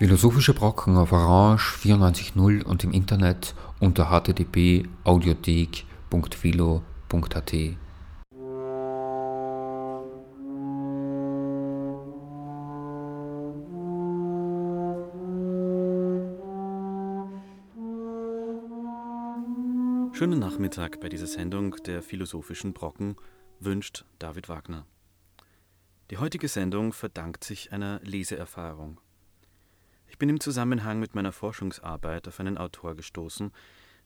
Philosophische Brocken auf Orange 94.0 und im Internet unter http://audiothek.philo.at. Schönen Nachmittag bei dieser Sendung der Philosophischen Brocken wünscht David Wagner. Die heutige Sendung verdankt sich einer Leseerfahrung. Ich bin im Zusammenhang mit meiner Forschungsarbeit auf einen Autor gestoßen,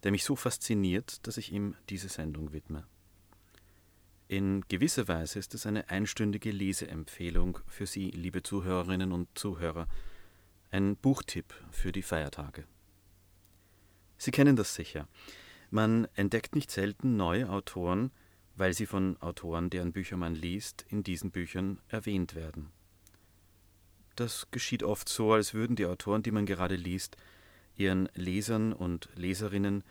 der mich so fasziniert, dass ich ihm diese Sendung widme. In gewisser Weise ist es eine einstündige Leseempfehlung für Sie, liebe Zuhörerinnen und Zuhörer, ein Buchtipp für die Feiertage. Sie kennen das sicher. Man entdeckt nicht selten neue Autoren, weil sie von Autoren, deren Bücher man liest, in diesen Büchern erwähnt werden. Das geschieht oft so, als würden die Autoren, die man gerade liest, ihren Lesern und Leserinnen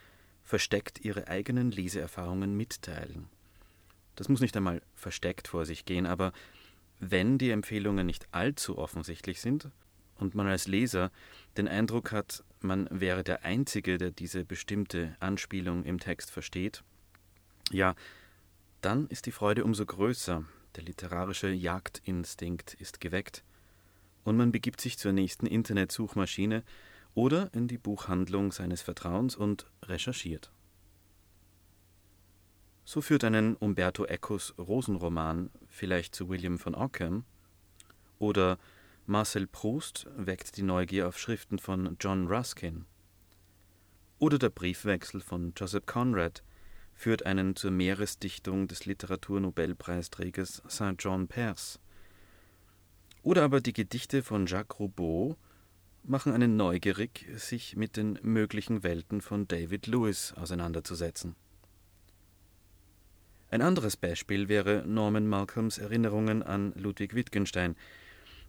versteckt ihre eigenen Leseerfahrungen mitteilen. Das muss nicht einmal versteckt vor sich gehen, aber wenn die Empfehlungen nicht allzu offensichtlich sind und man als Leser den Eindruck hat, man wäre der Einzige, der diese bestimmte Anspielung im Text versteht, ja, dann ist die Freude umso größer, der literarische Jagdinstinkt ist geweckt, und man begibt sich zur nächsten Internetsuchmaschine oder in die Buchhandlung seines Vertrauens und recherchiert. So führt einen Umberto Ecos Rosenroman vielleicht zu William von Ockham oder Marcel Proust weckt die Neugier auf Schriften von John Ruskin. Oder der Briefwechsel von Joseph Conrad führt einen zur Meeresdichtung des Literaturnobelpreisträgers Saint John Peirce. Oder aber die Gedichte von Jacques Roubaud machen einen neugierig, sich mit den möglichen Welten von David Lewis auseinanderzusetzen. Ein anderes Beispiel wäre Norman Malcolms Erinnerungen an Ludwig Wittgenstein,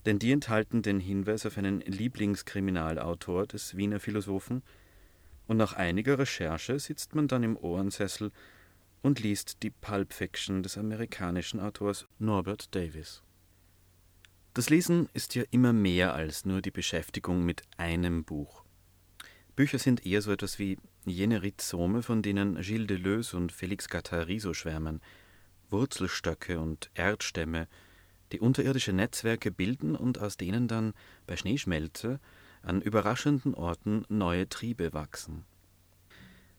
denn die enthalten den Hinweis auf einen Lieblingskriminalautor des Wiener Philosophen, und nach einiger Recherche sitzt man dann im Ohrensessel und liest die Pulp Fiction des amerikanischen Autors Norbert Davis. Das Lesen ist ja immer mehr als nur die Beschäftigung mit einem Buch. Bücher sind eher so etwas wie jene Rhizome, von denen Gilles Deleuze und Félix Guattari so schwärmen, Wurzelstöcke und Erdstämme, die unterirdische Netzwerke bilden und aus denen dann bei Schneeschmelze an überraschenden Orten neue Triebe wachsen.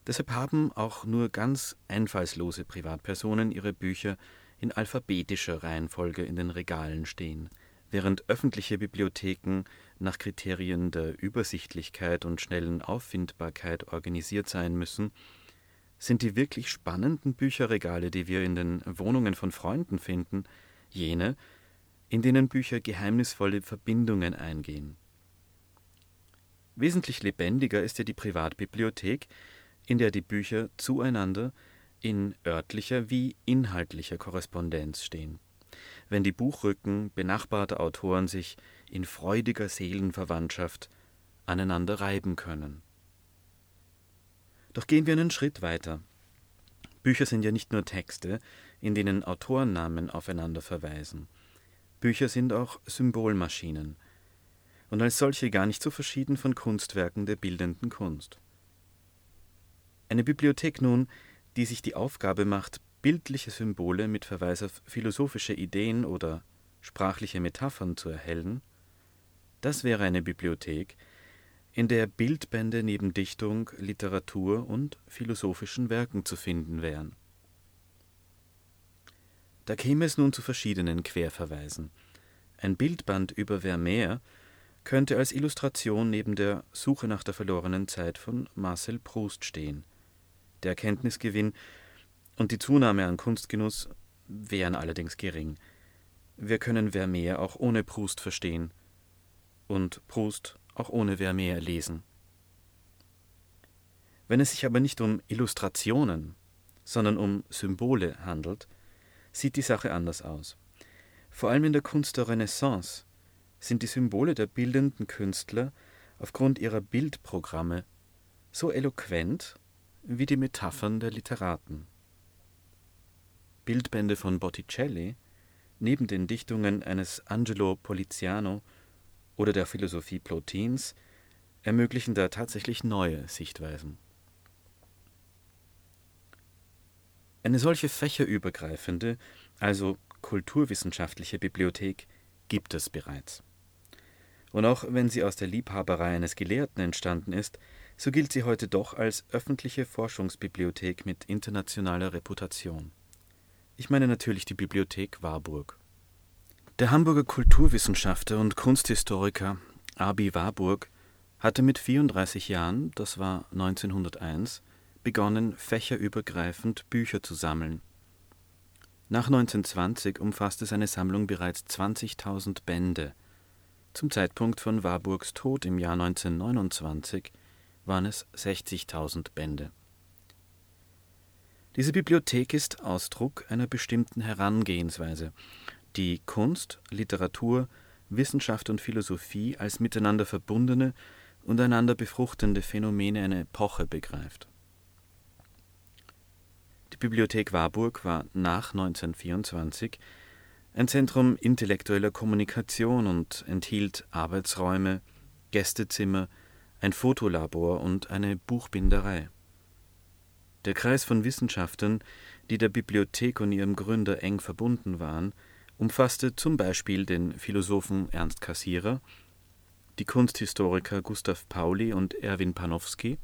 Deshalb haben auch nur ganz einfallslose Privatpersonen ihre Bücher in alphabetischer Reihenfolge in den Regalen stehen – Während öffentliche Bibliotheken nach Kriterien der Übersichtlichkeit und schnellen Auffindbarkeit organisiert sein müssen, sind die wirklich spannenden Bücherregale, die wir in den Wohnungen von Freunden finden, jene, in denen Bücher geheimnisvolle Verbindungen eingehen. Wesentlich lebendiger ist ja die Privatbibliothek, in der die Bücher zueinander in örtlicher wie inhaltlicher Korrespondenz stehen wenn die Buchrücken benachbarter Autoren sich in freudiger Seelenverwandtschaft aneinander reiben können. Doch gehen wir einen Schritt weiter. Bücher sind ja nicht nur Texte, in denen Autorennamen aufeinander verweisen. Bücher sind auch Symbolmaschinen und als solche gar nicht so verschieden von Kunstwerken der bildenden Kunst. Eine Bibliothek nun, die sich die Aufgabe macht, bildliche Symbole mit Verweis auf philosophische Ideen oder sprachliche Metaphern zu erhellen, das wäre eine Bibliothek, in der Bildbände neben Dichtung, Literatur und philosophischen Werken zu finden wären. Da käme es nun zu verschiedenen Querverweisen. Ein Bildband über Vermeer könnte als Illustration neben der Suche nach der verlorenen Zeit von Marcel Proust stehen. Der Erkenntnisgewinn und die Zunahme an Kunstgenuss wären allerdings gering. Wir können Vermeer auch ohne Proust verstehen und Proust auch ohne Vermeer lesen. Wenn es sich aber nicht um Illustrationen, sondern um Symbole handelt, sieht die Sache anders aus. Vor allem in der Kunst der Renaissance sind die Symbole der bildenden Künstler aufgrund ihrer Bildprogramme so eloquent wie die Metaphern der Literaten. Bildbände von Botticelli, neben den Dichtungen eines Angelo Poliziano oder der Philosophie Plotins ermöglichen da tatsächlich neue Sichtweisen. Eine solche fächerübergreifende, also kulturwissenschaftliche Bibliothek gibt es bereits. Und auch wenn sie aus der Liebhaberei eines Gelehrten entstanden ist, so gilt sie heute doch als öffentliche Forschungsbibliothek mit internationaler Reputation. Ich meine natürlich die Bibliothek Warburg. Der Hamburger Kulturwissenschaftler und Kunsthistoriker Abi Warburg hatte mit 34 Jahren, das war 1901, begonnen, fächerübergreifend Bücher zu sammeln. Nach 1920 umfasste seine Sammlung bereits 20.000 Bände. Zum Zeitpunkt von Warburgs Tod im Jahr 1929 waren es 60.000 Bände. Diese Bibliothek ist Ausdruck einer bestimmten Herangehensweise, die Kunst, Literatur, Wissenschaft und Philosophie als miteinander verbundene und einander befruchtende Phänomene einer Epoche begreift. Die Bibliothek Warburg war nach 1924 ein Zentrum intellektueller Kommunikation und enthielt Arbeitsräume, Gästezimmer, ein Fotolabor und eine Buchbinderei. Der Kreis von Wissenschaftlern, die der Bibliothek und ihrem Gründer eng verbunden waren, umfasste zum Beispiel den Philosophen Ernst Cassirer, die Kunsthistoriker Gustav Pauli und Erwin Panofsky,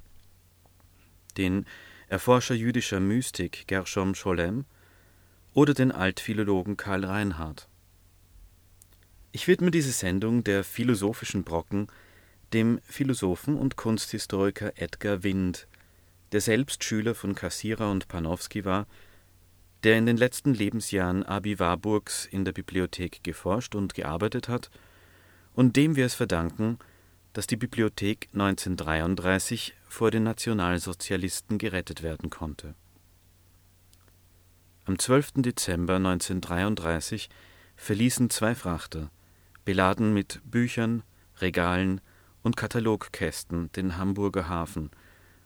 den Erforscher jüdischer Mystik Gershom Scholem oder den Altphilologen Karl Reinhardt. Ich widme diese Sendung der philosophischen Brocken dem Philosophen und Kunsthistoriker Edgar Wind, der selbst Schüler von Cassirer und Panofsky war der in den letzten Lebensjahren Abi Warburgs in der Bibliothek geforscht und gearbeitet hat und dem wir es verdanken, dass die Bibliothek 1933 vor den Nationalsozialisten gerettet werden konnte. Am 12. Dezember 1933 verließen zwei Frachter, beladen mit Büchern, Regalen und Katalogkästen, den Hamburger Hafen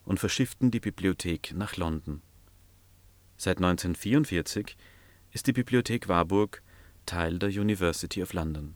und verschifften die Bibliothek nach London. Seit 1944 ist die Bibliothek Warburg Teil der University of London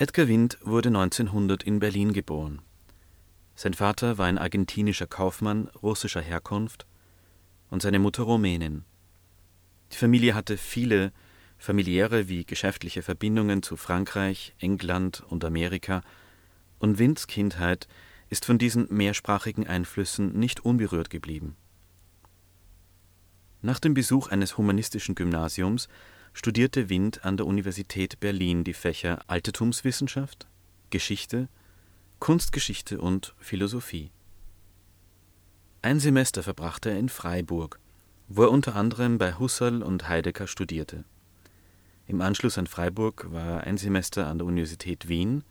Edgar Wind wurde 1900 in Berlin geboren. Sein Vater war ein argentinischer Kaufmann russischer Herkunft und seine Mutter Rumänin. Die Familie hatte viele familiäre wie geschäftliche Verbindungen zu Frankreich, England und Amerika, und Winds Kindheit ist von diesen mehrsprachigen Einflüssen nicht unberührt geblieben. Nach dem Besuch eines humanistischen Gymnasiums studierte Wind an der Universität Berlin die Fächer Altertumswissenschaft, Geschichte, Kunstgeschichte und Philosophie. Ein Semester verbrachte er in Freiburg, wo er unter anderem bei Husserl und Heidegger studierte. Im Anschluss an Freiburg war er ein Semester an der Universität Wien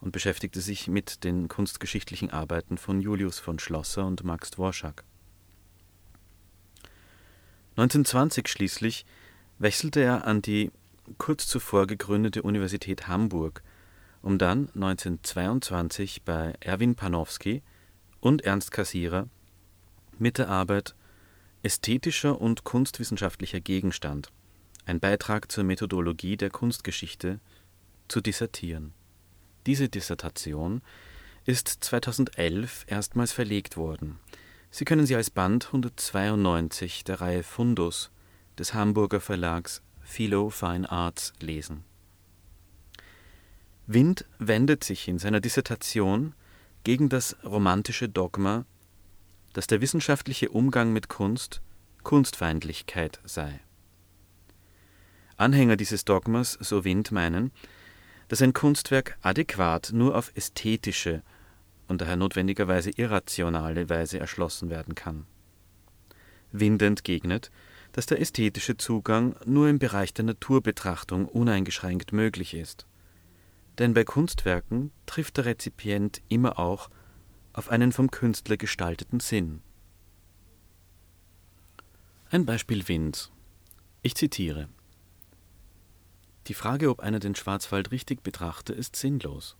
und beschäftigte sich mit den kunstgeschichtlichen Arbeiten von Julius von Schlosser und Max Dworschak. 1920 schließlich wechselte er an die kurz zuvor gegründete Universität Hamburg, um dann 1922 bei Erwin Panofsky und Ernst Cassirer mit der Arbeit Ästhetischer und kunstwissenschaftlicher Gegenstand ein Beitrag zur Methodologie der Kunstgeschichte zu dissertieren. Diese Dissertation ist 2011 erstmals verlegt worden. Sie können sie als Band 192 der Reihe Fundus des Hamburger Verlags Philo Fine Arts lesen. Wind wendet sich in seiner Dissertation gegen das romantische Dogma, dass der wissenschaftliche Umgang mit Kunst Kunstfeindlichkeit sei. Anhänger dieses Dogmas, so Wind, meinen, dass ein Kunstwerk adäquat nur auf ästhetische und daher notwendigerweise irrationale Weise erschlossen werden kann. Wind entgegnet, dass der ästhetische Zugang nur im Bereich der Naturbetrachtung uneingeschränkt möglich ist. Denn bei Kunstwerken trifft der Rezipient immer auch auf einen vom Künstler gestalteten Sinn. Ein Beispiel Winds. Ich zitiere die Frage, ob einer den Schwarzwald richtig betrachte, ist sinnlos.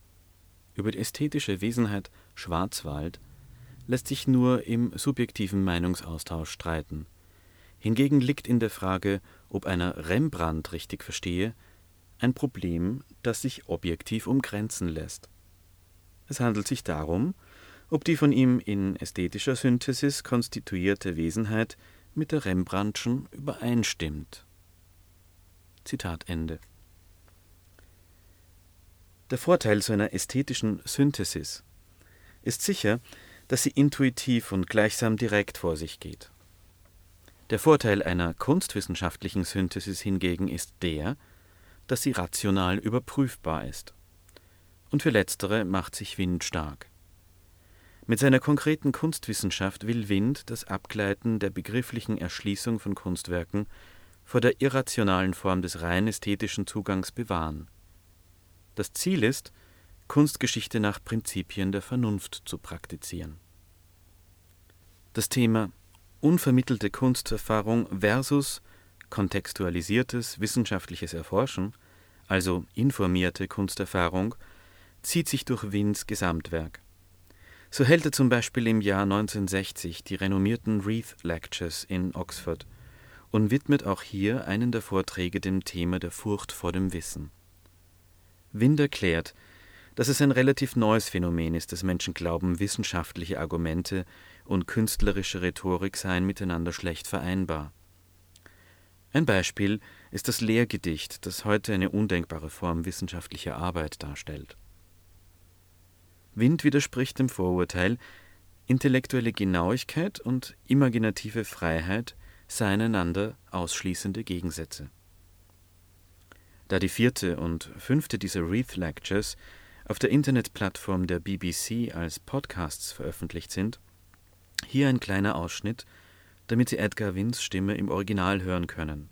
Über die ästhetische Wesenheit Schwarzwald lässt sich nur im subjektiven Meinungsaustausch streiten. Hingegen liegt in der Frage, ob einer Rembrandt richtig verstehe, ein Problem, das sich objektiv umgrenzen lässt. Es handelt sich darum, ob die von ihm in ästhetischer Synthesis konstituierte Wesenheit mit der Rembrandtschen übereinstimmt. Zitat Ende. Der Vorteil so einer ästhetischen Synthesis ist sicher, dass sie intuitiv und gleichsam direkt vor sich geht. Der Vorteil einer kunstwissenschaftlichen Synthesis hingegen ist der, dass sie rational überprüfbar ist. Und für letztere macht sich Wind stark. Mit seiner konkreten Kunstwissenschaft will Wind das Abgleiten der begrifflichen Erschließung von Kunstwerken vor der irrationalen Form des rein ästhetischen Zugangs bewahren. Das Ziel ist, Kunstgeschichte nach Prinzipien der Vernunft zu praktizieren. Das Thema unvermittelte Kunsterfahrung versus kontextualisiertes wissenschaftliches Erforschen, also informierte Kunsterfahrung, zieht sich durch Wins Gesamtwerk. So hält er zum Beispiel im Jahr 1960 die renommierten Reith Lectures in Oxford und widmet auch hier einen der Vorträge dem Thema der Furcht vor dem Wissen. Wind erklärt, dass es ein relativ neues Phänomen ist, dass Menschen glauben, wissenschaftliche Argumente und künstlerische Rhetorik seien miteinander schlecht vereinbar. Ein Beispiel ist das Lehrgedicht, das heute eine undenkbare Form wissenschaftlicher Arbeit darstellt. Wind widerspricht dem Vorurteil, intellektuelle Genauigkeit und imaginative Freiheit seien einander ausschließende Gegensätze. Da die vierte und fünfte dieser Reith Lectures auf der Internetplattform der BBC als Podcasts veröffentlicht sind, hier ein kleiner Ausschnitt, damit Sie Edgar Winds Stimme im Original hören können.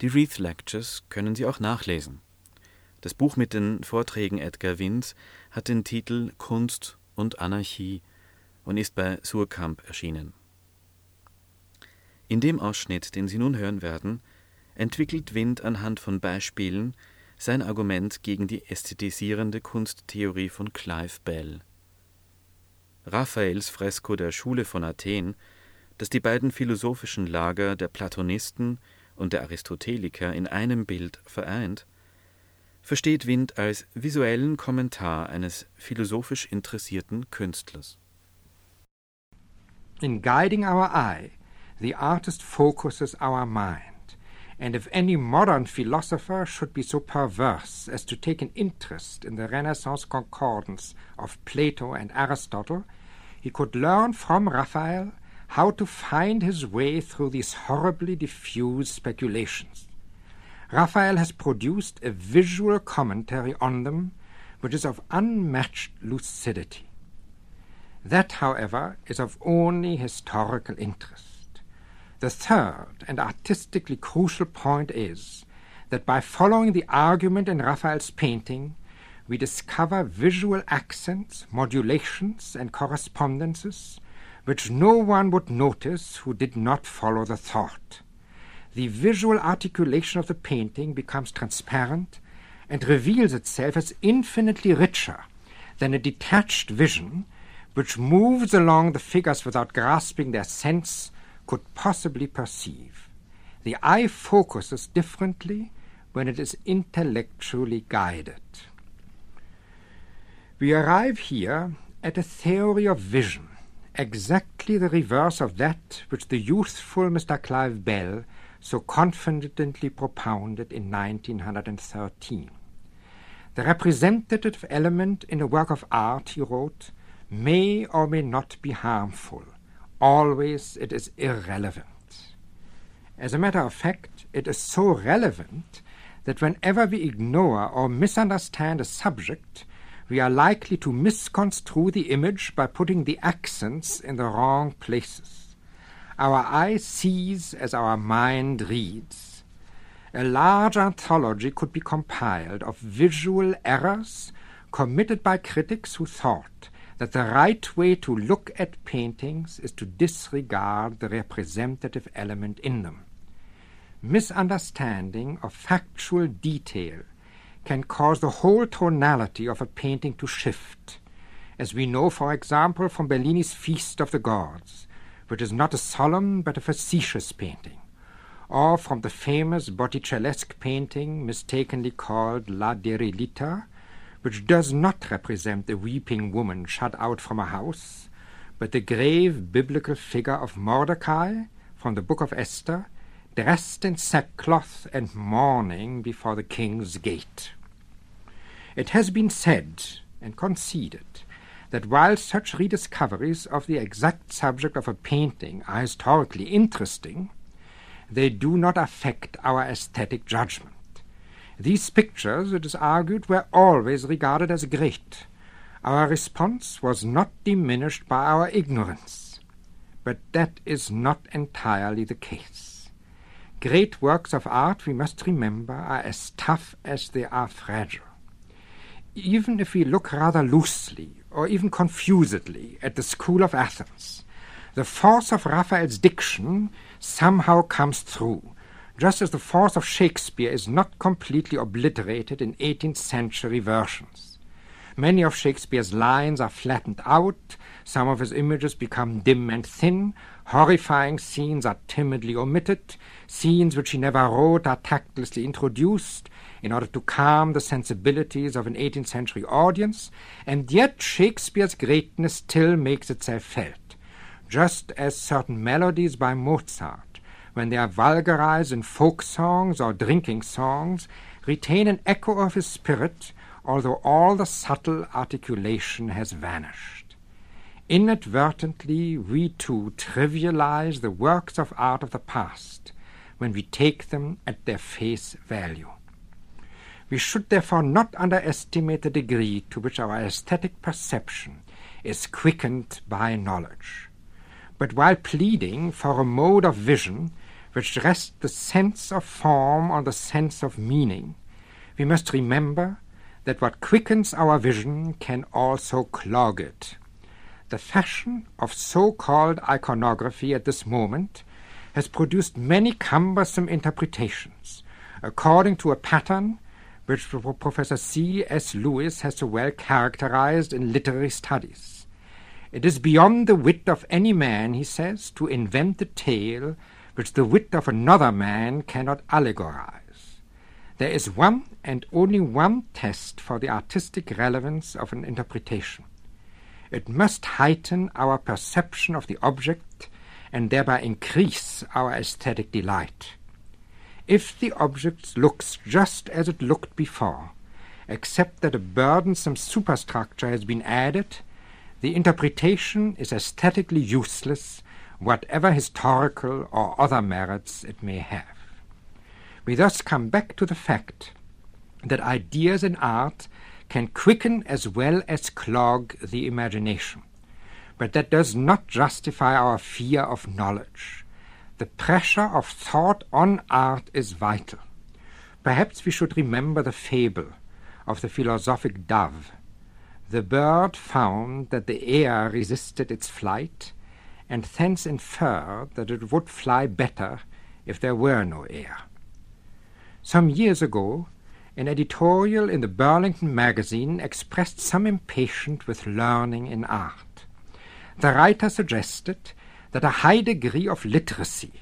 Die Reith Lectures können Sie auch nachlesen. Das Buch mit den Vorträgen Edgar Winds hat den Titel Kunst und Anarchie und ist bei Surkamp erschienen. In dem Ausschnitt, den Sie nun hören werden, entwickelt Wind anhand von Beispielen sein Argument gegen die ästhetisierende Kunsttheorie von Clive Bell. Raphaels Fresko der Schule von Athen, das die beiden philosophischen Lager der Platonisten und der Aristoteliker in einem Bild vereint, versteht Wind als visuellen Kommentar eines philosophisch interessierten Künstlers. In guiding our eye, the artist focuses our mind. And if any modern philosopher should be so perverse as to take an interest in the Renaissance concordance of Plato and Aristotle, he could learn from Raphael how to find his way through these horribly diffuse speculations. Raphael has produced a visual commentary on them which is of unmatched lucidity. That, however, is of only historical interest. The third and artistically crucial point is that by following the argument in Raphael's painting, we discover visual accents, modulations, and correspondences which no one would notice who did not follow the thought. The visual articulation of the painting becomes transparent and reveals itself as infinitely richer than a detached vision which moves along the figures without grasping their sense could possibly perceive. The eye focuses differently when it is intellectually guided. We arrive here at a theory of vision, exactly the reverse of that which the youthful Mr. Clive Bell so confidently propounded in 1913. The representative element in a work of art, he wrote, may or may not be harmful. Always it is irrelevant. As a matter of fact, it is so relevant that whenever we ignore or misunderstand a subject, we are likely to misconstrue the image by putting the accents in the wrong places. Our eye sees as our mind reads. A large anthology could be compiled of visual errors committed by critics who thought that the right way to look at paintings is to disregard the representative element in them. Misunderstanding of factual detail can cause the whole tonality of a painting to shift, as we know, for example, from Bellini's Feast of the Gods, which is not a solemn but a facetious painting, or from the famous Botticellesque painting mistakenly called La Derelita, which does not represent the weeping woman shut out from a house, but the grave biblical figure of Mordecai from the book of Esther, dressed in sackcloth and mourning before the king's gate. It has been said and conceded that while such rediscoveries of the exact subject of a painting are historically interesting, they do not affect our aesthetic judgment. These pictures, it is argued, were always regarded as great. Our response was not diminished by our ignorance. But that is not entirely the case. Great works of art, we must remember, are as tough as they are fragile. Even if we look rather loosely or even confusedly at the school of Athens, the force of Raphael's diction somehow comes through just as the force of Shakespeare is not completely obliterated in 18th century versions. Many of Shakespeare's lines are flattened out, some of his images become dim and thin, horrifying scenes are timidly omitted, scenes which he never wrote are tactlessly introduced in order to calm the sensibilities of an 18th century audience, and yet Shakespeare's greatness still makes itself felt, just as certain melodies by Mozart when they are vulgarized in folk songs or drinking songs, retain an echo of his spirit, although all the subtle articulation has vanished. Inadvertently, we too trivialize the works of art of the past when we take them at their face value. We should therefore not underestimate the degree to which our aesthetic perception is quickened by knowledge. But while pleading for a mode of vision which rests the sense of form on the sense of meaning, we must remember that what quickens our vision can also clog it. The fashion of so-called iconography at this moment has produced many cumbersome interpretations, according to a pattern which Professor C. S. Lewis has so well characterized in literary studies. It is beyond the wit of any man, he says, to invent a tale which the wit of another man cannot allegorize. There is one and only one test for the artistic relevance of an interpretation. It must heighten our perception of the object and thereby increase our aesthetic delight. If the object looks just as it looked before, except that a burdensome superstructure has been added, the interpretation is aesthetically useless, whatever historical or other merits it may have. We thus come back to the fact that ideas in art can quicken as well as clog the imagination. But that does not justify our fear of knowledge. The pressure of thought on art is vital. Perhaps we should remember the fable of the philosophic dove. The bird found that the air resisted its flight, and thence inferred that it would fly better if there were no air. Some years ago, an editorial in the Burlington magazine expressed some impatience with learning in art. The writer suggested that a high degree of literacy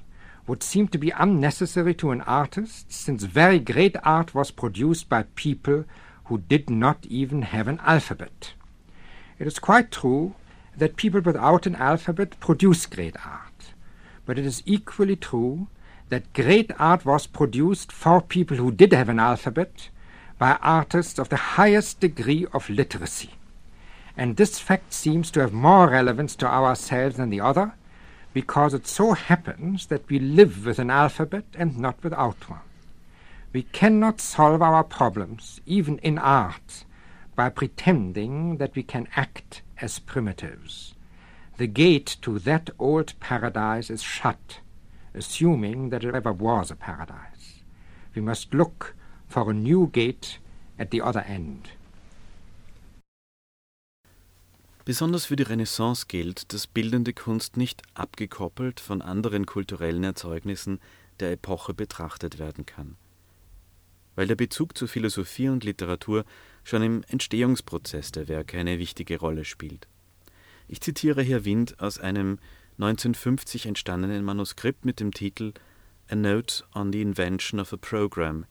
would seem to be unnecessary to an artist, since very great art was produced by people who did not even have an alphabet. It is quite true that people without an alphabet produce great art, but it is equally true that great art was produced for people who did have an alphabet by artists of the highest degree of literacy. And this fact seems to have more relevance to ourselves than the other, because it so happens that we live with an alphabet and not without one. We cannot solve our problems, even in art, by pretending that we can act as primitives. The gate to that old paradise is shut assuming that it ever was a paradise. We must look for a new gate at the other end. Besonders für die Renaissance gilt, dass bildende Kunst nicht abgekoppelt von anderen kulturellen Erzeugnissen der Epoche betrachtet werden kann. Weil der Bezug zu Philosophie und Literatur schon im Entstehungsprozess der Werke eine wichtige Rolle spielt. Ich zitiere hier Wind aus einem 1950 entstandenen Manuskript mit dem Titel A Note on the Invention of a Program.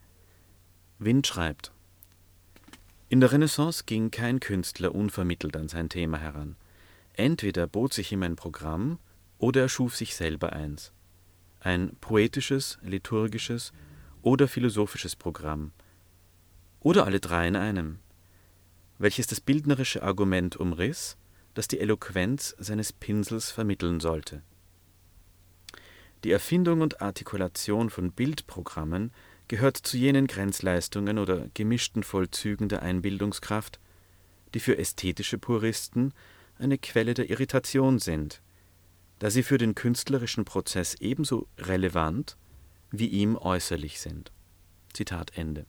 Wind schreibt In der Renaissance ging kein Künstler unvermittelt an sein Thema heran. Entweder bot sich ihm ein Programm oder er schuf sich selber eins. Ein poetisches, liturgisches oder philosophisches Programm. Oder alle drei in einem, welches das bildnerische Argument umriss das die Eloquenz seines Pinsels vermitteln sollte. Die Erfindung und Artikulation von Bildprogrammen gehört zu jenen Grenzleistungen oder gemischten Vollzügen der Einbildungskraft, die für ästhetische Puristen eine Quelle der Irritation sind, da sie für den künstlerischen Prozess ebenso relevant wie ihm äußerlich sind. Zitat Ende.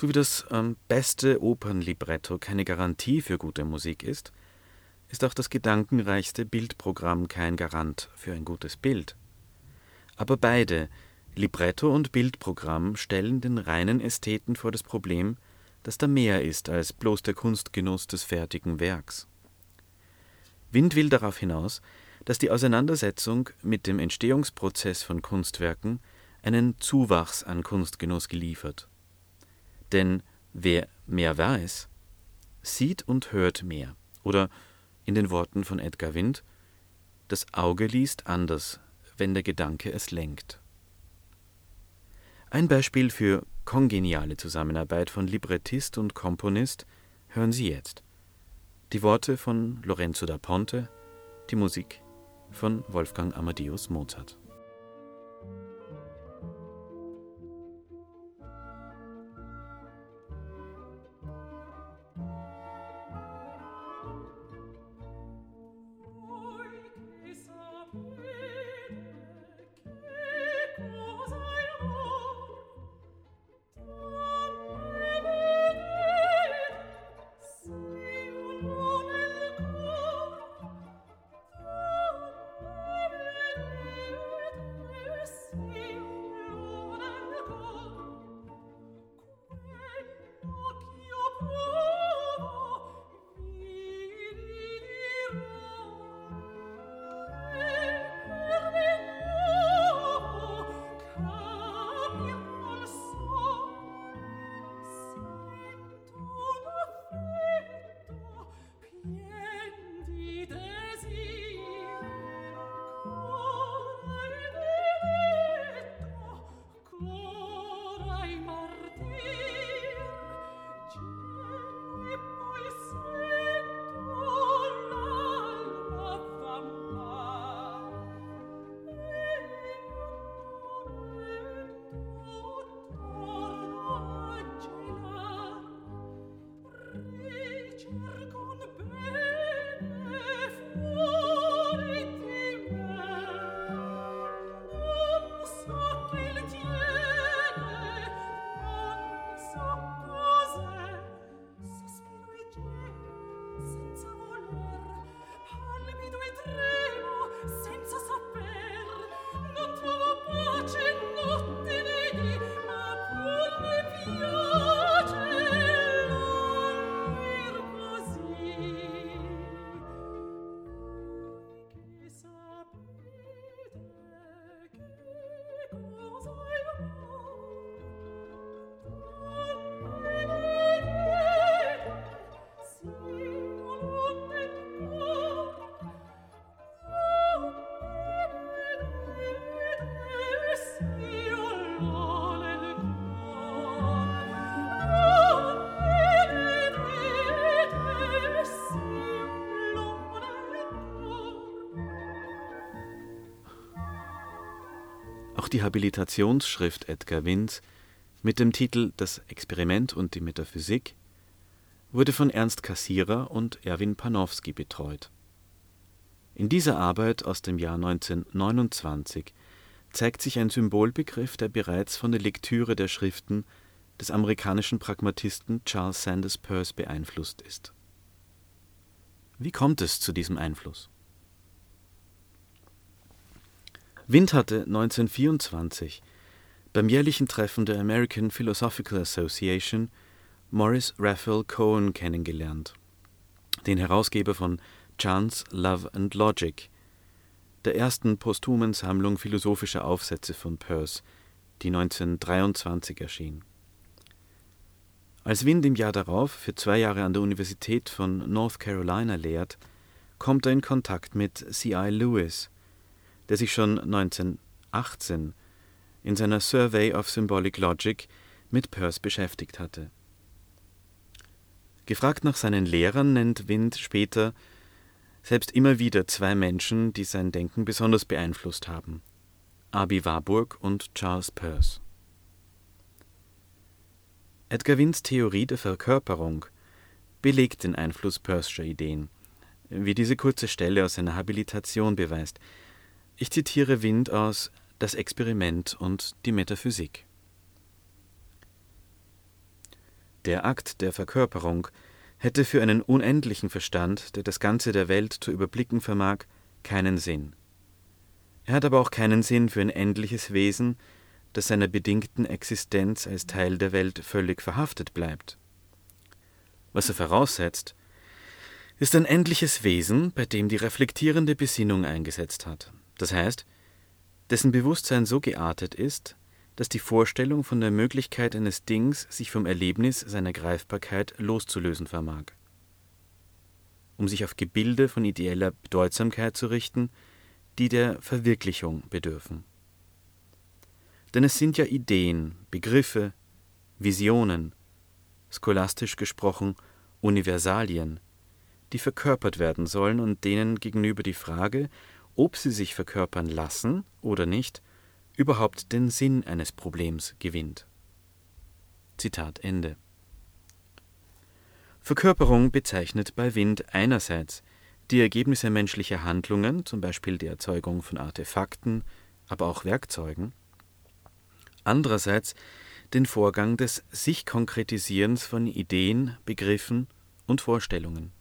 So wie das ähm, beste Opernlibretto keine Garantie für gute Musik ist, ist auch das gedankenreichste Bildprogramm kein Garant für ein gutes Bild. Aber beide, Libretto und Bildprogramm, stellen den reinen Ästheten vor das Problem, dass da mehr ist als bloß der Kunstgenuss des fertigen Werks. Wind will darauf hinaus, dass die Auseinandersetzung mit dem Entstehungsprozess von Kunstwerken einen Zuwachs an Kunstgenuss geliefert denn wer mehr weiß, sieht und hört mehr. Oder in den Worten von Edgar Wind, das Auge liest anders, wenn der Gedanke es lenkt. Ein Beispiel für kongeniale Zusammenarbeit von Librettist und Komponist hören Sie jetzt. Die Worte von Lorenzo da Ponte, die Musik von Wolfgang Amadeus Mozart. Auch die Habilitationsschrift Edgar Winds mit dem Titel Das Experiment und die Metaphysik wurde von Ernst Cassirer und Erwin Panofsky betreut. In dieser Arbeit aus dem Jahr 1929 zeigt sich ein Symbolbegriff, der bereits von der Lektüre der Schriften des amerikanischen Pragmatisten Charles Sanders Peirce beeinflusst ist. Wie kommt es zu diesem Einfluss? Wind hatte 1924 beim jährlichen Treffen der American Philosophical Association Morris Raphael Cohen kennengelernt, den Herausgeber von Chance, Love and Logic, der ersten posthumen Sammlung philosophischer Aufsätze von Peirce, die 1923 erschien. Als Wind im Jahr darauf für zwei Jahre an der Universität von North Carolina lehrt, kommt er in Kontakt mit C.I. Lewis, der sich schon 1918 in seiner Survey of Symbolic Logic mit Peirce beschäftigt hatte. Gefragt nach seinen Lehrern nennt Wind später selbst immer wieder zwei Menschen, die sein Denken besonders beeinflusst haben: Abi Warburg und Charles Peirce. Edgar Winds Theorie der Verkörperung belegt den Einfluss Peirce'scher Ideen, wie diese kurze Stelle aus seiner Habilitation beweist. Ich zitiere Wind aus Das Experiment und die Metaphysik. Der Akt der Verkörperung hätte für einen unendlichen Verstand, der das Ganze der Welt zu überblicken vermag, keinen Sinn. Er hat aber auch keinen Sinn für ein endliches Wesen, das seiner bedingten Existenz als Teil der Welt völlig verhaftet bleibt. Was er voraussetzt, ist ein endliches Wesen, bei dem die reflektierende Besinnung eingesetzt hat, das heißt, dessen Bewusstsein so geartet ist, dass die Vorstellung von der Möglichkeit eines Dings sich vom Erlebnis seiner Greifbarkeit loszulösen vermag. Um sich auf Gebilde von ideeller Bedeutsamkeit zu richten, die der Verwirklichung bedürfen. Denn es sind ja Ideen, Begriffe, Visionen, scholastisch gesprochen Universalien, die verkörpert werden sollen und denen gegenüber die Frage, ob sie sich verkörpern lassen oder nicht, überhaupt den Sinn eines Problems gewinnt. Zitat Ende. Verkörperung bezeichnet bei Wind einerseits die Ergebnisse menschlicher Handlungen, zum Beispiel die Erzeugung von Artefakten, aber auch Werkzeugen, andererseits den Vorgang des sich Konkretisierens von Ideen, Begriffen und Vorstellungen.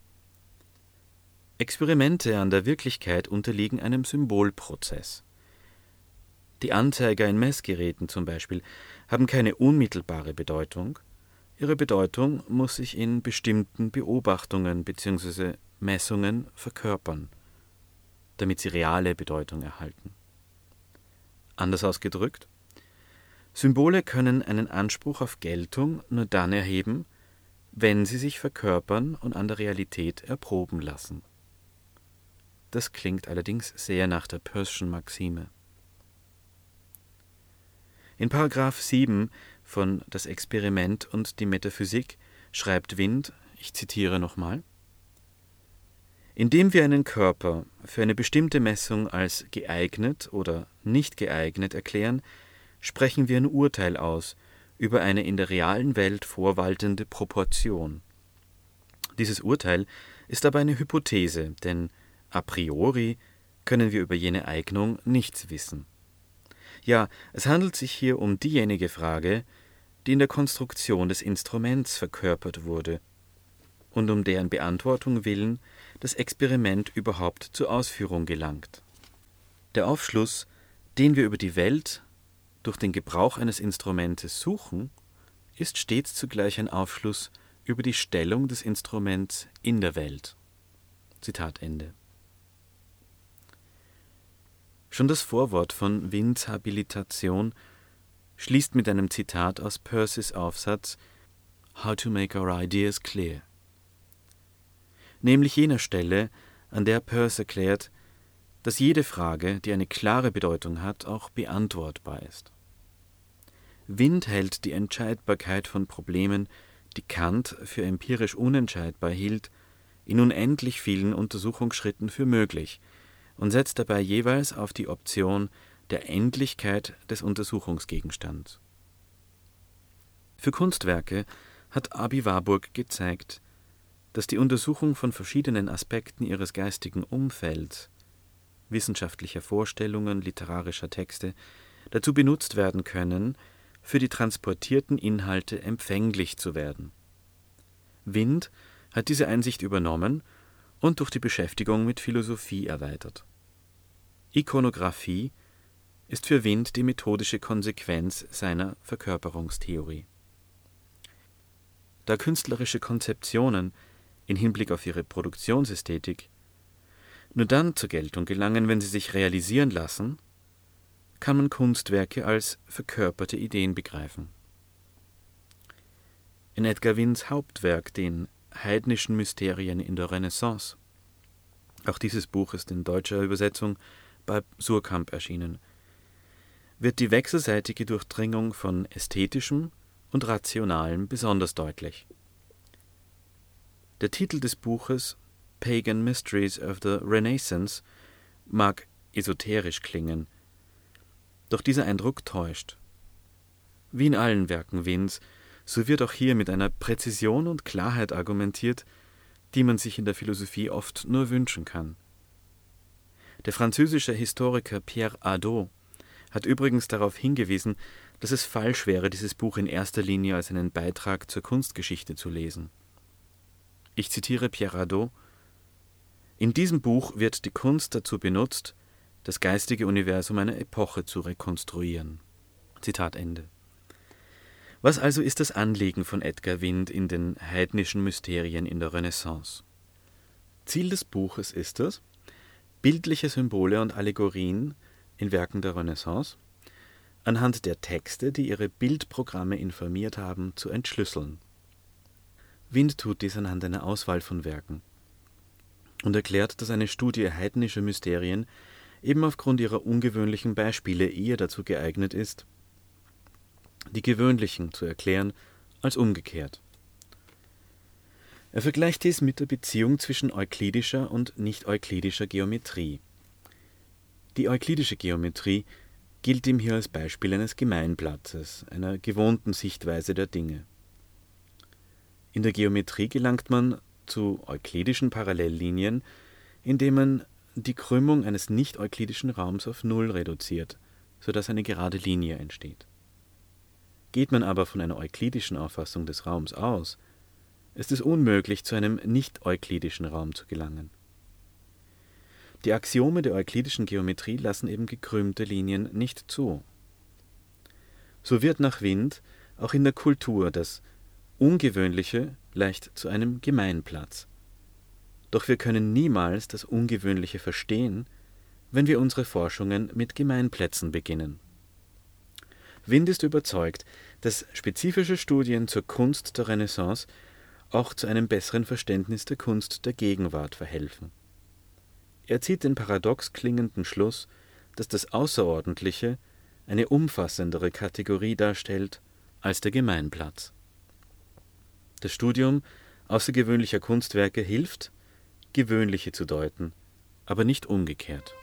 Experimente an der Wirklichkeit unterliegen einem Symbolprozess. Die Anzeiger in Messgeräten zum Beispiel haben keine unmittelbare Bedeutung, ihre Bedeutung muss sich in bestimmten Beobachtungen bzw. Messungen verkörpern, damit sie reale Bedeutung erhalten. Anders ausgedrückt, Symbole können einen Anspruch auf Geltung nur dann erheben, wenn sie sich verkörpern und an der Realität erproben lassen. Das klingt allerdings sehr nach der Peirce'schen Maxime. In Paragraph 7 von Das Experiment und die Metaphysik schreibt Wind, ich zitiere nochmal, indem wir einen Körper für eine bestimmte Messung als geeignet oder nicht geeignet erklären, sprechen wir ein Urteil aus über eine in der realen Welt vorwaltende Proportion. Dieses Urteil ist aber eine Hypothese, denn A priori können wir über jene Eignung nichts wissen. Ja, es handelt sich hier um diejenige Frage, die in der Konstruktion des Instruments verkörpert wurde und um deren Beantwortung willen das Experiment überhaupt zur Ausführung gelangt. Der Aufschluss, den wir über die Welt durch den Gebrauch eines Instrumentes suchen, ist stets zugleich ein Aufschluss über die Stellung des Instruments in der Welt. Zitat Ende. Schon das Vorwort von Winds Habilitation schließt mit einem Zitat aus Percys Aufsatz How to make our ideas clear, nämlich jener Stelle, an der Peirce erklärt, dass jede Frage, die eine klare Bedeutung hat, auch beantwortbar ist. Wind hält die Entscheidbarkeit von Problemen, die Kant für empirisch unentscheidbar hielt, in unendlich vielen Untersuchungsschritten für möglich – und setzt dabei jeweils auf die Option der Endlichkeit des Untersuchungsgegenstands. Für Kunstwerke hat Abi Warburg gezeigt, dass die Untersuchung von verschiedenen Aspekten ihres geistigen Umfelds, wissenschaftlicher Vorstellungen, literarischer Texte, dazu benutzt werden können, für die transportierten Inhalte empfänglich zu werden. Wind hat diese Einsicht übernommen und durch die Beschäftigung mit Philosophie erweitert. Ikonographie ist für Wind die methodische Konsequenz seiner Verkörperungstheorie. Da künstlerische Konzeptionen in Hinblick auf ihre Produktionsästhetik nur dann zur Geltung gelangen, wenn sie sich realisieren lassen, kann man Kunstwerke als verkörperte Ideen begreifen. In Edgar Winds Hauptwerk, den heidnischen Mysterien in der Renaissance, auch dieses Buch ist in deutscher Übersetzung bei Surkamp erschienen, wird die wechselseitige Durchdringung von Ästhetischem und Rationalem besonders deutlich. Der Titel des Buches Pagan Mysteries of the Renaissance mag esoterisch klingen, doch dieser Eindruck täuscht. Wie in allen Werken Wins, so wird auch hier mit einer Präzision und Klarheit argumentiert, die man sich in der Philosophie oft nur wünschen kann. Der französische Historiker Pierre Hadot hat übrigens darauf hingewiesen, dass es falsch wäre, dieses Buch in erster Linie als einen Beitrag zur Kunstgeschichte zu lesen. Ich zitiere Pierre Hadot In diesem Buch wird die Kunst dazu benutzt, das geistige Universum einer Epoche zu rekonstruieren. Zitat Ende. Was also ist das Anliegen von Edgar Wind in den heidnischen Mysterien in der Renaissance? Ziel des Buches ist es, bildliche Symbole und Allegorien in Werken der Renaissance anhand der Texte, die ihre Bildprogramme informiert haben, zu entschlüsseln. Wind tut dies anhand einer Auswahl von Werken und erklärt, dass eine Studie heidnischer Mysterien eben aufgrund ihrer ungewöhnlichen Beispiele eher dazu geeignet ist, die gewöhnlichen zu erklären, als umgekehrt. Er vergleicht dies mit der Beziehung zwischen euklidischer und nicht-euklidischer Geometrie. Die euklidische Geometrie gilt ihm hier als Beispiel eines Gemeinplatzes, einer gewohnten Sichtweise der Dinge. In der Geometrie gelangt man zu euklidischen Parallellinien, indem man die Krümmung eines nicht-euklidischen Raums auf Null reduziert, sodass eine gerade Linie entsteht. Geht man aber von einer euklidischen Auffassung des Raums aus, ist es unmöglich, zu einem nicht-euklidischen Raum zu gelangen. Die Axiome der euklidischen Geometrie lassen eben gekrümmte Linien nicht zu. So wird nach Wind auch in der Kultur das Ungewöhnliche leicht zu einem Gemeinplatz. Doch wir können niemals das Ungewöhnliche verstehen, wenn wir unsere Forschungen mit Gemeinplätzen beginnen. Wind ist überzeugt, dass spezifische Studien zur Kunst der Renaissance auch zu einem besseren Verständnis der Kunst der Gegenwart verhelfen. Er zieht den paradox klingenden Schluss, dass das Außerordentliche eine umfassendere Kategorie darstellt als der Gemeinplatz. Das Studium außergewöhnlicher Kunstwerke hilft, gewöhnliche zu deuten, aber nicht umgekehrt.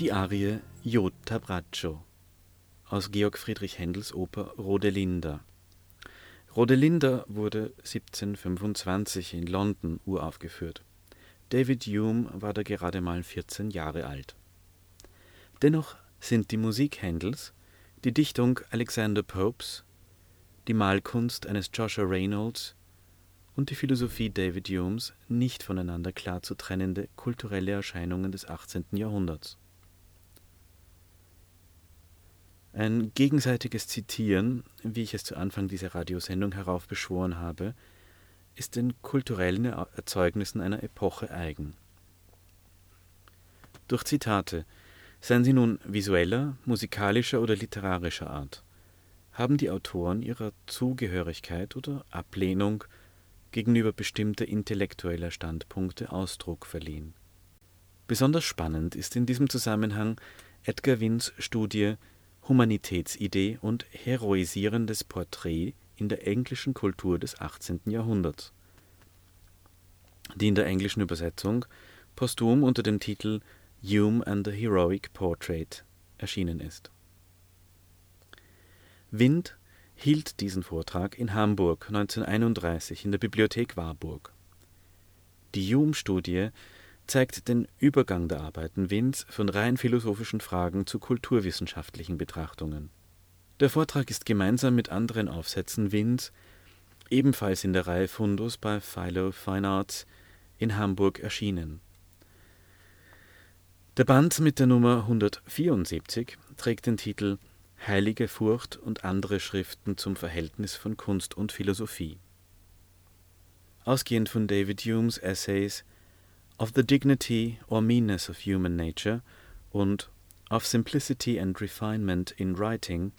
Die Arie Io t'abbraccio aus Georg Friedrich Händels Oper Rodelinda. Rodelinda wurde 1725 in London uraufgeführt. David Hume war da gerade mal 14 Jahre alt. Dennoch sind die Musik Händels, die Dichtung Alexander Popes, die Malkunst eines Joshua Reynolds und die Philosophie David Humes nicht voneinander klar zu trennende kulturelle Erscheinungen des 18. Jahrhunderts. Ein gegenseitiges Zitieren, wie ich es zu Anfang dieser Radiosendung heraufbeschworen habe, ist den kulturellen Erzeugnissen einer Epoche eigen. Durch Zitate, seien sie nun visueller, musikalischer oder literarischer Art, haben die Autoren ihrer Zugehörigkeit oder Ablehnung gegenüber bestimmter intellektueller Standpunkte Ausdruck verliehen. Besonders spannend ist in diesem Zusammenhang Edgar Winns Studie Humanitätsidee und heroisierendes Porträt in der englischen Kultur des 18. Jahrhunderts, die in der englischen Übersetzung posthum unter dem Titel Hume and the Heroic Portrait erschienen ist. Wind hielt diesen Vortrag in Hamburg 1931 in der Bibliothek Warburg. Die Hume-Studie zeigt den Übergang der Arbeiten Winds von rein philosophischen Fragen zu kulturwissenschaftlichen Betrachtungen. Der Vortrag ist gemeinsam mit anderen Aufsätzen Winds, ebenfalls in der Reihe Fundus bei Philo Fine Arts in Hamburg erschienen. Der Band mit der Nummer 174 trägt den Titel Heilige Furcht und andere Schriften zum Verhältnis von Kunst und Philosophie. Ausgehend von David Humes Essays Of the Dignity or Meanness of Human Nature und Of Simplicity and Refinement in Writing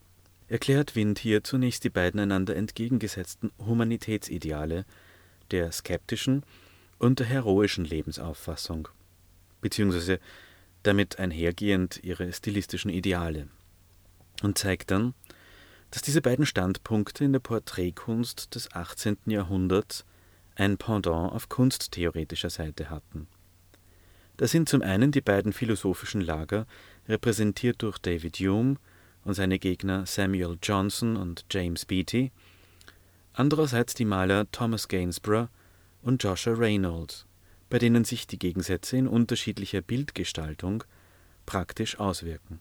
erklärt Wind hier zunächst die beiden einander entgegengesetzten Humanitätsideale der skeptischen und der heroischen Lebensauffassung, beziehungsweise damit einhergehend ihre stilistischen Ideale, und zeigt dann, dass diese beiden Standpunkte in der Porträtkunst des 18. Jahrhunderts ein Pendant auf kunsttheoretischer Seite hatten. Das sind zum einen die beiden philosophischen Lager, repräsentiert durch David Hume und seine Gegner Samuel Johnson und James Beattie, andererseits die Maler Thomas Gainsborough und Joshua Reynolds, bei denen sich die Gegensätze in unterschiedlicher Bildgestaltung praktisch auswirken.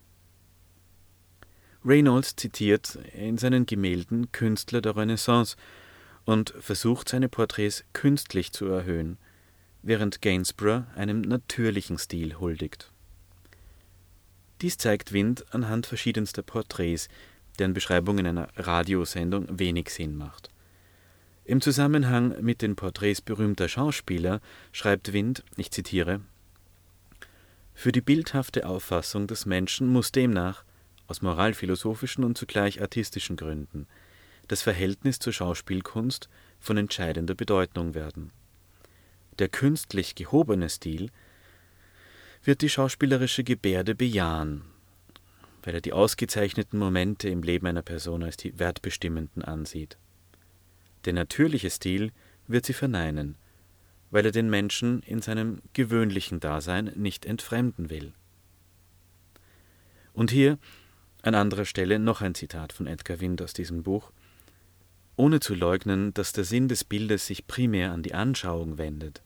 Reynolds zitiert in seinen Gemälden Künstler der Renaissance und versucht seine Porträts künstlich zu erhöhen, während Gainsborough einem natürlichen Stil huldigt. Dies zeigt Wind anhand verschiedenster Porträts, deren Beschreibung in einer Radiosendung wenig Sinn macht. Im Zusammenhang mit den Porträts berühmter Schauspieler schreibt Wind, ich zitiere, Für die bildhafte Auffassung des Menschen muss demnach, aus moralphilosophischen und zugleich artistischen Gründen, das Verhältnis zur Schauspielkunst von entscheidender Bedeutung werden. Der künstlich gehobene Stil wird die schauspielerische Gebärde bejahen, weil er die ausgezeichneten Momente im Leben einer Person als die wertbestimmenden ansieht. Der natürliche Stil wird sie verneinen, weil er den Menschen in seinem gewöhnlichen Dasein nicht entfremden will. Und hier an anderer Stelle noch ein Zitat von Edgar Wind aus diesem Buch. Ohne zu leugnen, dass der Sinn des Bildes sich primär an die Anschauung wendet,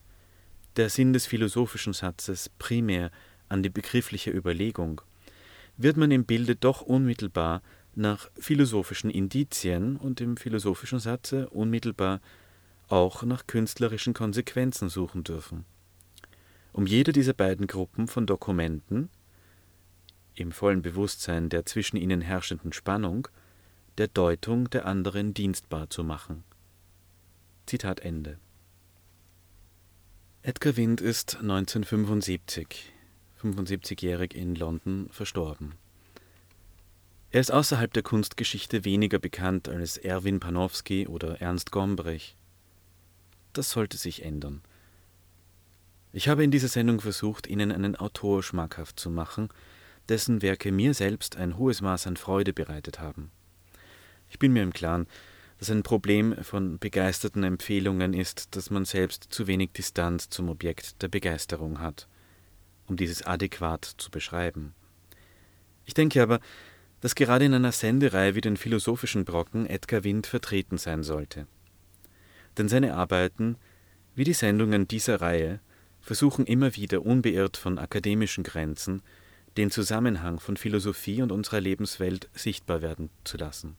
der Sinn des philosophischen Satzes primär an die begriffliche Überlegung, wird man im Bilde doch unmittelbar nach philosophischen Indizien und im philosophischen Satze unmittelbar auch nach künstlerischen Konsequenzen suchen dürfen. Um jede dieser beiden Gruppen von Dokumenten, im vollen Bewusstsein der zwischen ihnen herrschenden Spannung, der Deutung der anderen dienstbar zu machen. Zitat Ende. Edgar Wind ist 1975, 75-jährig in London, verstorben. Er ist außerhalb der Kunstgeschichte weniger bekannt als Erwin Panofsky oder Ernst Gombrich. Das sollte sich ändern. Ich habe in dieser Sendung versucht, Ihnen einen Autor schmackhaft zu machen, dessen Werke mir selbst ein hohes Maß an Freude bereitet haben. Ich bin mir im Klaren, dass ein Problem von begeisterten Empfehlungen ist, dass man selbst zu wenig Distanz zum Objekt der Begeisterung hat, um dieses adäquat zu beschreiben. Ich denke aber, dass gerade in einer Sendereihe wie den Philosophischen Brocken Edgar Wind vertreten sein sollte. Denn seine Arbeiten, wie die Sendungen dieser Reihe, versuchen immer wieder unbeirrt von akademischen Grenzen den Zusammenhang von Philosophie und unserer Lebenswelt sichtbar werden zu lassen.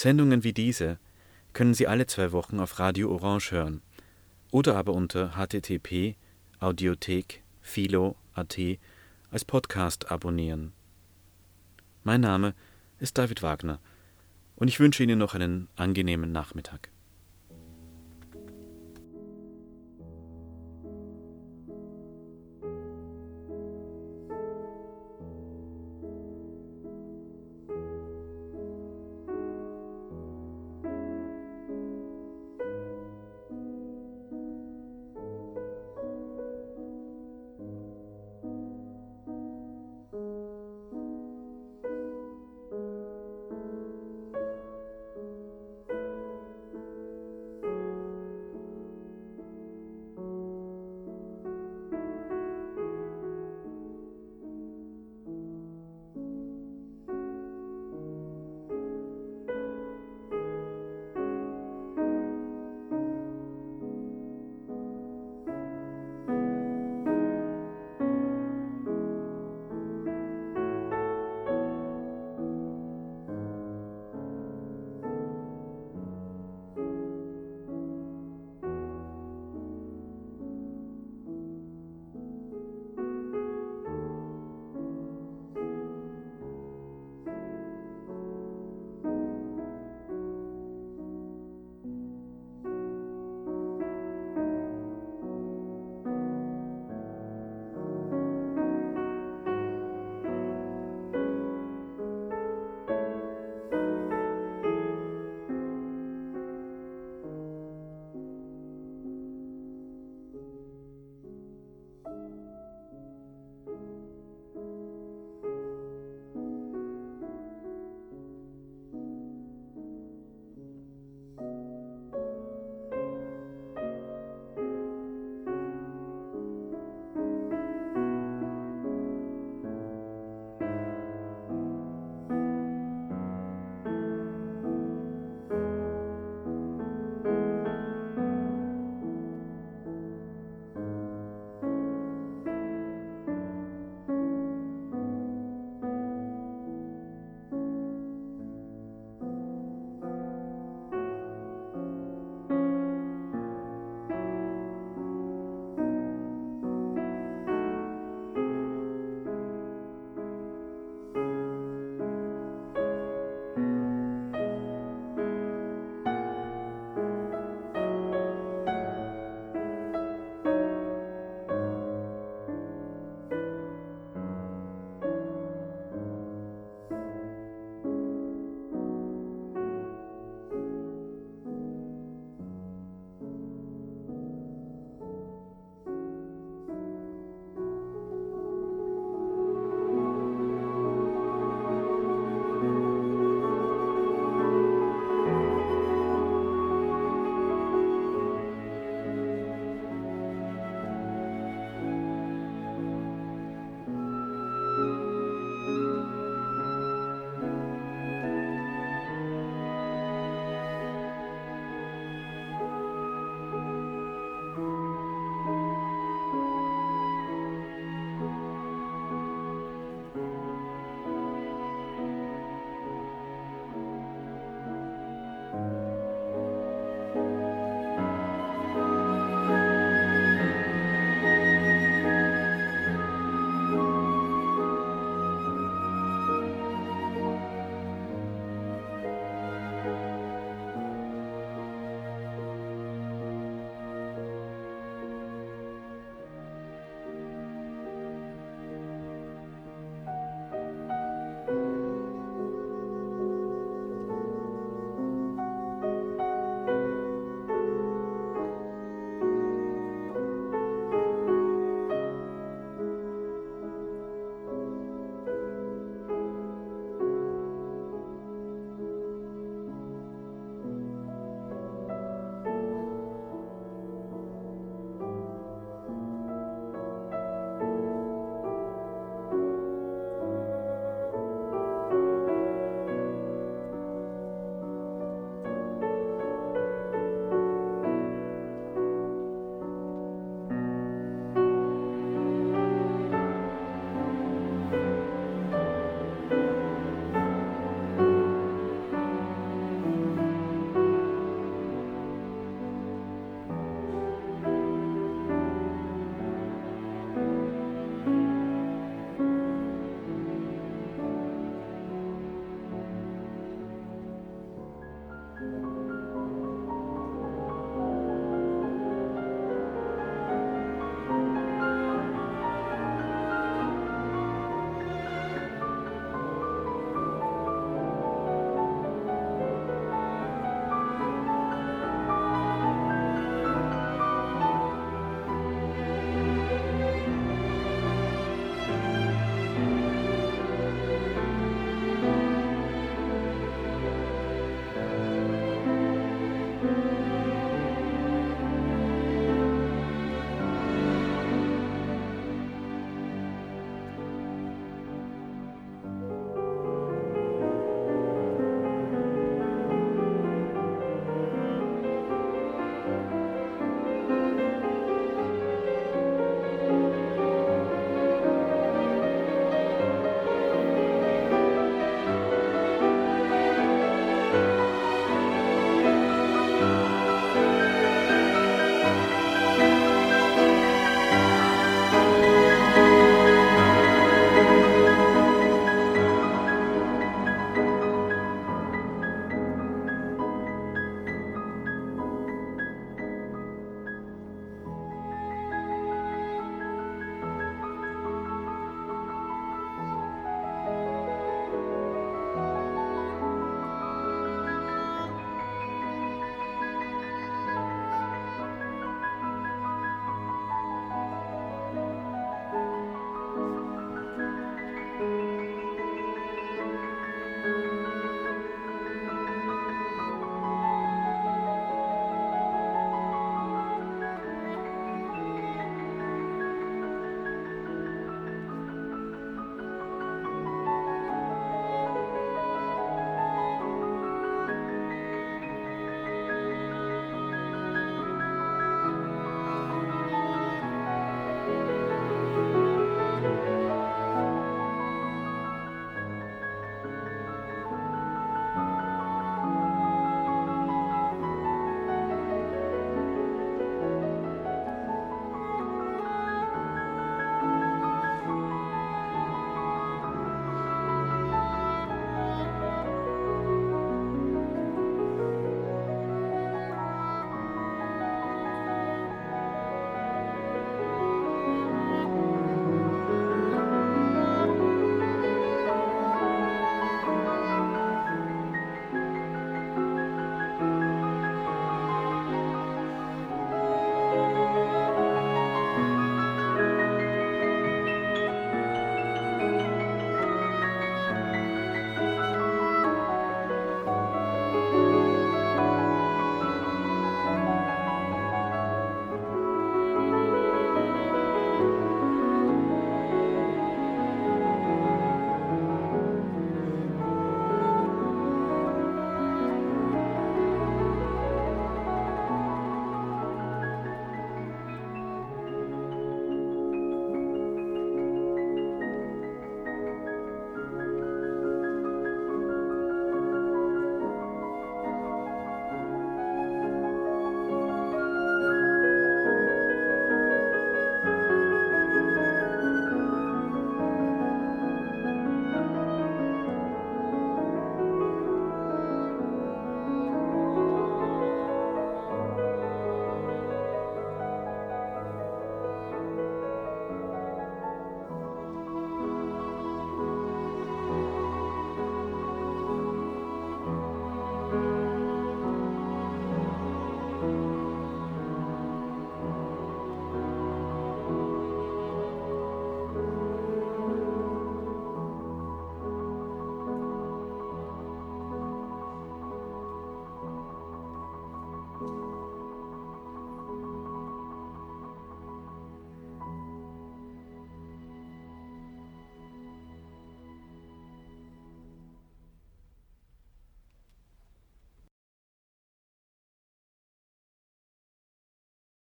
Sendungen wie diese können Sie alle zwei Wochen auf Radio Orange hören oder aber unter http audiothek philo.at als Podcast abonnieren. Mein Name ist David Wagner und ich wünsche Ihnen noch einen angenehmen Nachmittag.